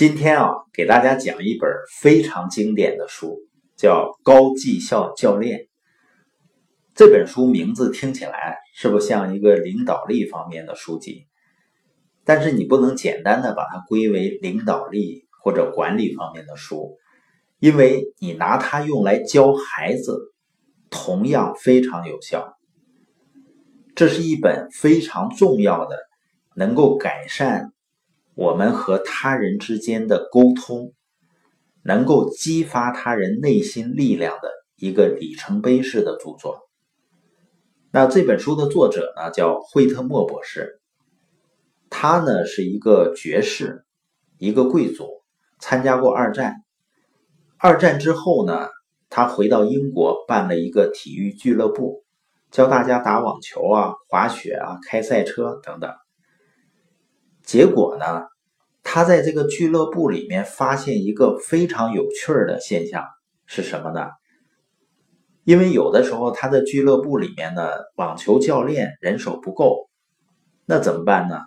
今天啊，给大家讲一本非常经典的书，叫《高绩效教练》。这本书名字听起来是不是像一个领导力方面的书籍？但是你不能简单的把它归为领导力或者管理方面的书，因为你拿它用来教孩子，同样非常有效。这是一本非常重要的，能够改善。我们和他人之间的沟通，能够激发他人内心力量的一个里程碑式的著作。那这本书的作者呢，叫惠特莫博士。他呢是一个爵士，一个贵族，参加过二战。二战之后呢，他回到英国，办了一个体育俱乐部，教大家打网球啊、滑雪啊、开赛车等等。结果呢，他在这个俱乐部里面发现一个非常有趣的现象是什么呢？因为有的时候他的俱乐部里面的网球教练人手不够，那怎么办呢？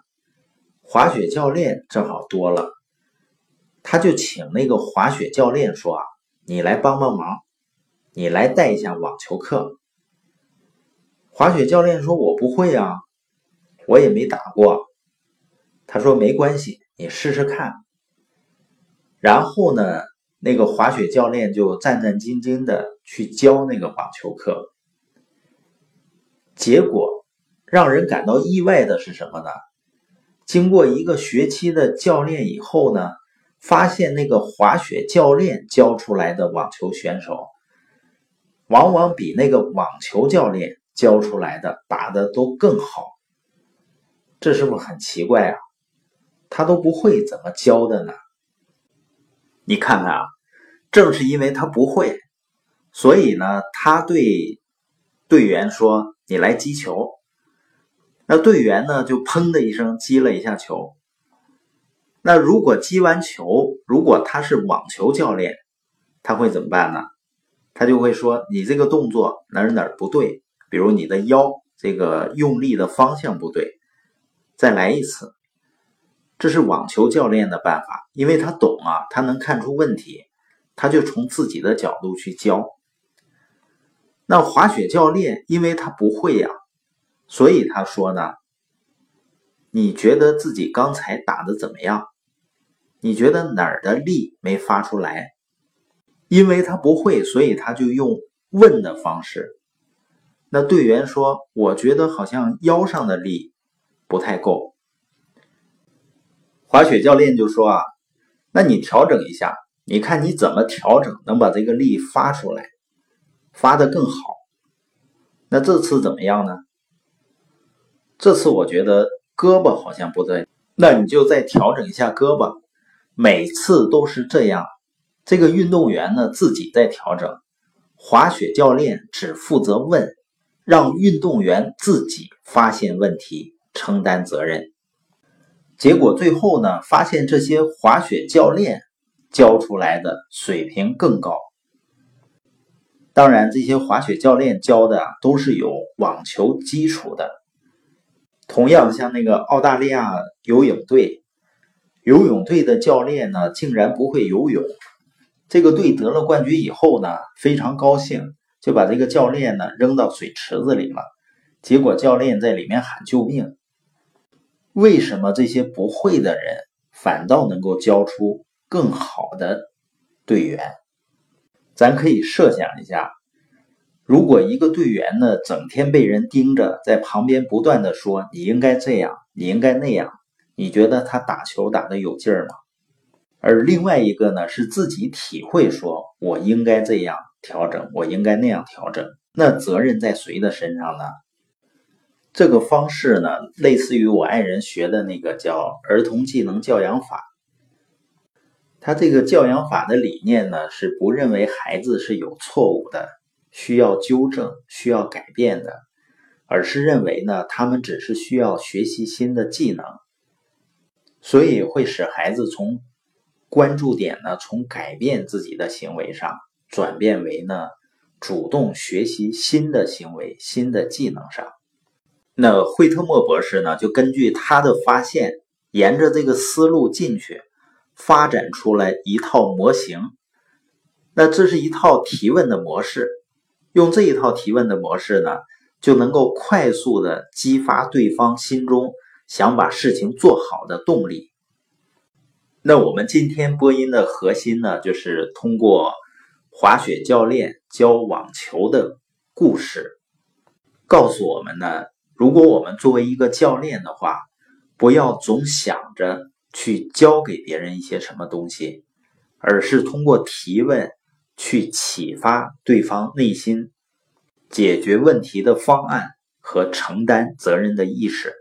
滑雪教练正好多了，他就请那个滑雪教练说：“啊，你来帮帮忙，你来带一下网球课。”滑雪教练说：“我不会啊，我也没打过。”他说：“没关系，你试试看。”然后呢，那个滑雪教练就战战兢兢的去教那个网球课。结果让人感到意外的是什么呢？经过一个学期的教练以后呢，发现那个滑雪教练教出来的网球选手，往往比那个网球教练教出来的打的都更好。这是不是很奇怪啊？他都不会怎么教的呢？你看看啊，正是因为他不会，所以呢，他对队员说：“你来击球。”那队员呢，就砰的一声击了一下球。那如果击完球，如果他是网球教练，他会怎么办呢？他就会说：“你这个动作哪儿哪儿不对，比如你的腰这个用力的方向不对，再来一次。”这是网球教练的办法，因为他懂啊，他能看出问题，他就从自己的角度去教。那滑雪教练，因为他不会呀，所以他说呢：“你觉得自己刚才打的怎么样？你觉得哪儿的力没发出来？因为他不会，所以他就用问的方式。那队员说：我觉得好像腰上的力不太够。”滑雪教练就说啊，那你调整一下，你看你怎么调整能把这个力发出来，发的更好。那这次怎么样呢？这次我觉得胳膊好像不对，那你就再调整一下胳膊。每次都是这样，这个运动员呢自己在调整，滑雪教练只负责问，让运动员自己发现问题，承担责任。结果最后呢，发现这些滑雪教练教出来的水平更高。当然，这些滑雪教练教的都是有网球基础的。同样，像那个澳大利亚游泳队，游泳队的教练呢，竟然不会游泳。这个队得了冠军以后呢，非常高兴，就把这个教练呢扔到水池子里了。结果教练在里面喊救命。为什么这些不会的人反倒能够教出更好的队员？咱可以设想一下，如果一个队员呢整天被人盯着，在旁边不断的说“你应该这样，你应该那样”，你觉得他打球打的有劲儿吗？而另外一个呢是自己体会说“我应该这样调整，我应该那样调整”，那责任在谁的身上呢？这个方式呢，类似于我爱人学的那个叫儿童技能教养法。他这个教养法的理念呢，是不认为孩子是有错误的，需要纠正、需要改变的，而是认为呢，他们只是需要学习新的技能，所以会使孩子从关注点呢，从改变自己的行为上，转变为呢，主动学习新的行为、新的技能上。那惠特莫博士呢，就根据他的发现，沿着这个思路进去，发展出来一套模型。那这是一套提问的模式，用这一套提问的模式呢，就能够快速的激发对方心中想把事情做好的动力。那我们今天播音的核心呢，就是通过滑雪教练教网球的故事，告诉我们呢，如果我们作为一个教练的话，不要总想着去教给别人一些什么东西，而是通过提问。去启发对方内心解决问题的方案和承担责任的意识。